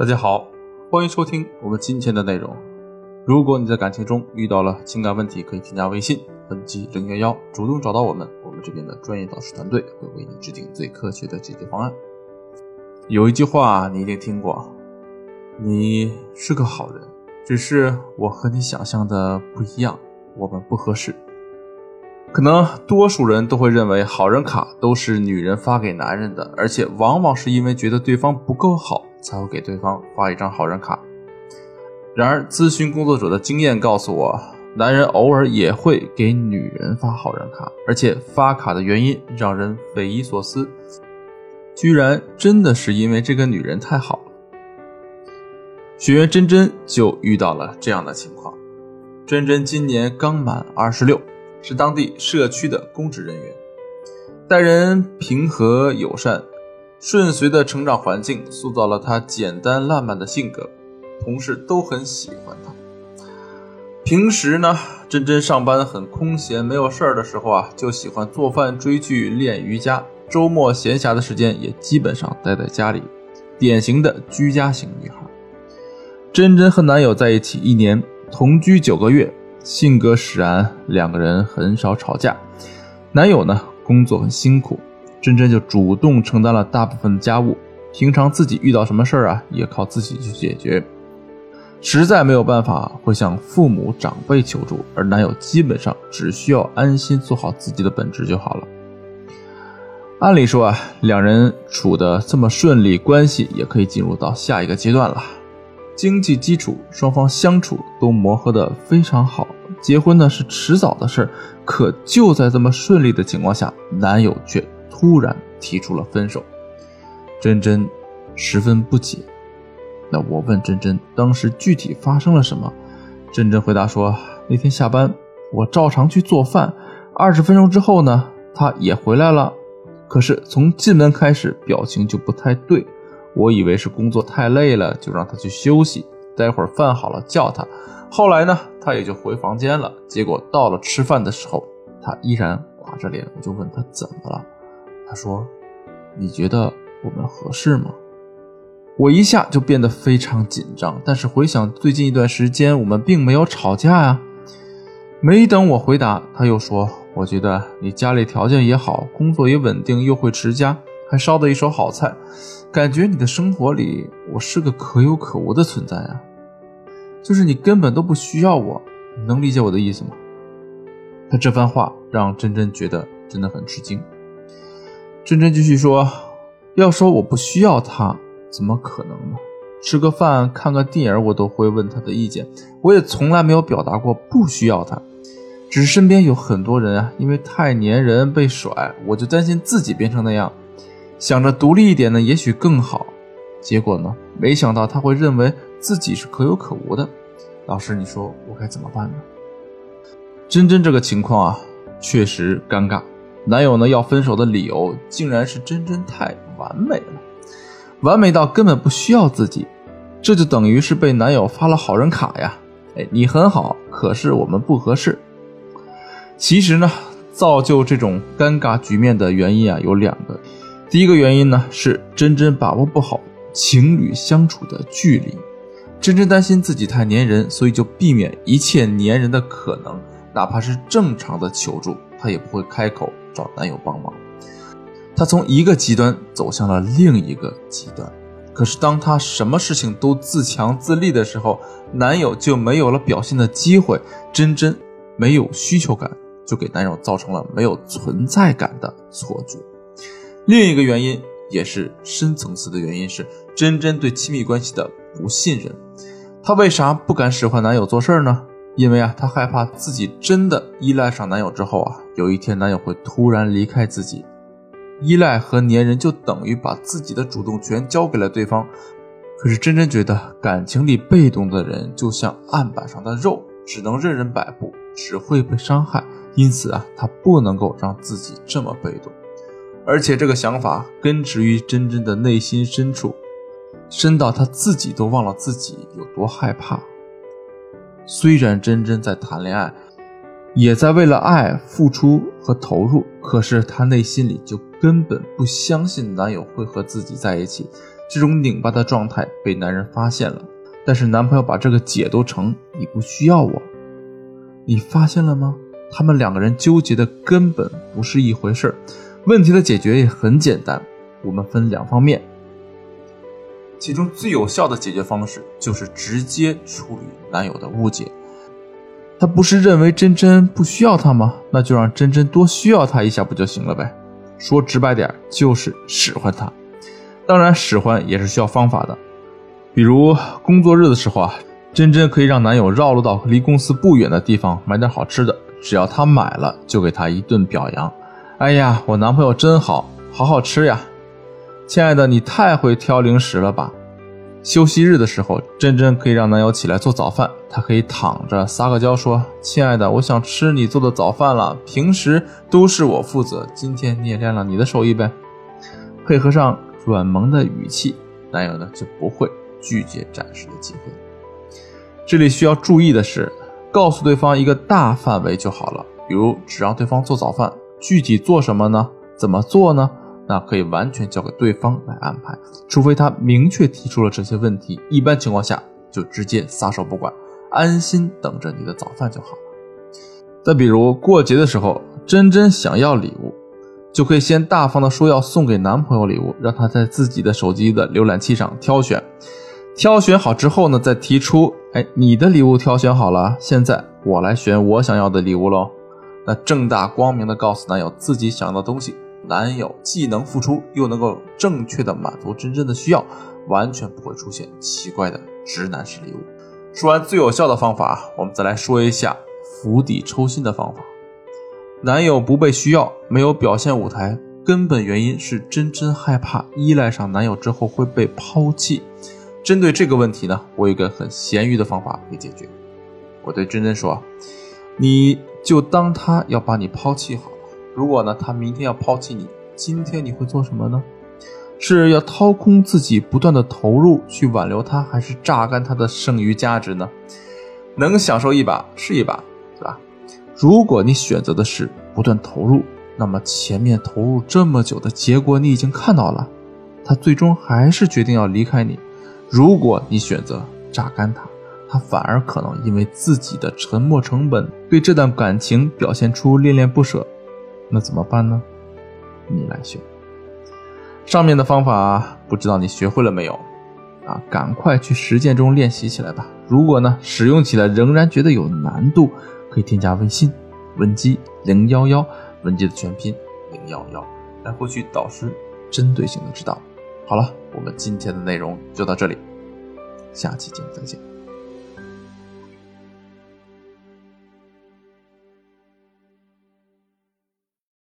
大家好，欢迎收听我们今天的内容。如果你在感情中遇到了情感问题，可以添加微信本期零幺幺，主动找到我们，我们这边的专业导师团队会为你制定最科学的解决方案。有一句话你一定听过：“你是个好人，只是我和你想象的不一样，我们不合适。”可能多数人都会认为好人卡都是女人发给男人的，而且往往是因为觉得对方不够好，才会给对方发一张好人卡。然而，咨询工作者的经验告诉我，男人偶尔也会给女人发好人卡，而且发卡的原因让人匪夷所思，居然真的是因为这个女人太好了。学员真真就遇到了这样的情况，真真今年刚满二十六。是当地社区的公职人员，待人平和友善，顺遂的成长环境塑造了他简单烂漫的性格，同事都很喜欢他。平时呢，真真上班很空闲，没有事儿的时候啊，就喜欢做饭、追剧、练瑜伽。周末闲暇的时间也基本上待在家里，典型的居家型女孩。真真和男友在一起一年，同居九个月。性格使然，两个人很少吵架。男友呢，工作很辛苦，真真就主动承担了大部分的家务。平常自己遇到什么事儿啊，也靠自己去解决。实在没有办法，会向父母长辈求助，而男友基本上只需要安心做好自己的本职就好了。按理说啊，两人处的这么顺利，关系也可以进入到下一个阶段了。经济基础，双方相处都磨合的非常好，结婚呢是迟早的事儿。可就在这么顺利的情况下，男友却突然提出了分手，真真十分不解。那我问真真，当时具体发生了什么？真真回答说，那天下班，我照常去做饭，二十分钟之后呢，他也回来了，可是从进门开始，表情就不太对。我以为是工作太累了，就让他去休息。待会儿饭好了叫他。后来呢，他也就回房间了。结果到了吃饭的时候，他依然垮着脸。我就问他怎么了，他说：“你觉得我们合适吗？”我一下就变得非常紧张。但是回想最近一段时间，我们并没有吵架呀。没等我回答，他又说：“我觉得你家里条件也好，工作也稳定，又会持家。”还烧的一手好菜，感觉你的生活里我是个可有可无的存在啊，就是你根本都不需要我，你能理解我的意思吗？他这番话让真真觉得真的很吃惊。真真继续说：“要说我不需要他，怎么可能呢？吃个饭、看个电影，我都会问他的意见，我也从来没有表达过不需要他。只是身边有很多人啊，因为太粘人被甩，我就担心自己变成那样。”想着独立一点呢，也许更好。结果呢，没想到他会认为自己是可有可无的。老师，你说我该怎么办呢？真真这个情况啊，确实尴尬。男友呢要分手的理由，竟然是真真太完美了，完美到根本不需要自己。这就等于是被男友发了好人卡呀！哎，你很好，可是我们不合适。其实呢，造就这种尴尬局面的原因啊，有两个。第一个原因呢，是真真把握不好情侣相处的距离。真真担心自己太粘人，所以就避免一切粘人的可能，哪怕是正常的求助，她也不会开口找男友帮忙。她从一个极端走向了另一个极端。可是当她什么事情都自强自立的时候，男友就没有了表现的机会。真真没有需求感，就给男友造成了没有存在感的错觉。另一个原因也是深层次的原因是真真对亲密关系的不信任。她为啥不敢使唤男友做事呢？因为啊，她害怕自己真的依赖上男友之后啊，有一天男友会突然离开自己。依赖和粘人就等于把自己的主动权交给了对方。可是真真觉得感情里被动的人就像案板上的肉，只能任人摆布，只会被伤害。因此啊，她不能够让自己这么被动。而且这个想法根植于真真的内心深处，深到她自己都忘了自己有多害怕。虽然真真在谈恋爱，也在为了爱付出和投入，可是她内心里就根本不相信男友会和自己在一起，这种拧巴的状态被男人发现了，但是男朋友把这个解读成你不需要我，你发现了吗？他们两个人纠结的根本不是一回事儿，问题的解决也很简单，我们分两方面，其中最有效的解决方式就是直接处理男友的误解。他不是认为真真不需要他吗？那就让真真多需要他一下不就行了呗？说直白点，就是使唤他。当然，使唤也是需要方法的。比如工作日的时候啊，真真可以让男友绕路到离公司不远的地方买点好吃的，只要他买了，就给他一顿表扬。哎呀，我男朋友真好，好好吃呀！亲爱的，你太会挑零食了吧？休息日的时候，真真可以让男友起来做早饭，她可以躺着撒个娇说：“亲爱的，我想吃你做的早饭了。平时都是我负责，今天你也练了你的手艺呗。”配合上软萌的语气，男友呢就不会拒绝展示的机会。这里需要注意的是，告诉对方一个大范围就好了，比如只让对方做早饭，具体做什么呢？怎么做呢？那可以完全交给对方来安排，除非他明确提出了这些问题。一般情况下，就直接撒手不管，安心等着你的早饭就好了。再比如过节的时候，真真想要礼物，就可以先大方的说要送给男朋友礼物，让他在自己的手机的浏览器上挑选，挑选好之后呢，再提出，哎，你的礼物挑选好了，现在我来选我想要的礼物喽。那正大光明的告诉男友自己想要的东西。男友既能付出，又能够正确的满足真正的需要，完全不会出现奇怪的直男式礼物。说完最有效的方法，我们再来说一下釜底抽薪的方法。男友不被需要，没有表现舞台，根本原因是真真害怕依赖上男友之后会被抛弃。针对这个问题呢，我有个很咸鱼的方法可以解决。我对真真说：“你就当他要把你抛弃好。”如果呢，他明天要抛弃你，今天你会做什么呢？是要掏空自己，不断的投入去挽留他，还是榨干他的剩余价值呢？能享受一把是一把，对吧？如果你选择的是不断投入，那么前面投入这么久的结果你已经看到了，他最终还是决定要离开你。如果你选择榨干他，他反而可能因为自己的沉没成本，对这段感情表现出恋恋不舍。那怎么办呢？你来选。上面的方法不知道你学会了没有？啊，赶快去实践中练习起来吧。如果呢使用起来仍然觉得有难度，可以添加微信文姬零幺幺，文姬的全拼零幺幺，来获取导师针对性的指导。好了，我们今天的内容就到这里，下期节目再见。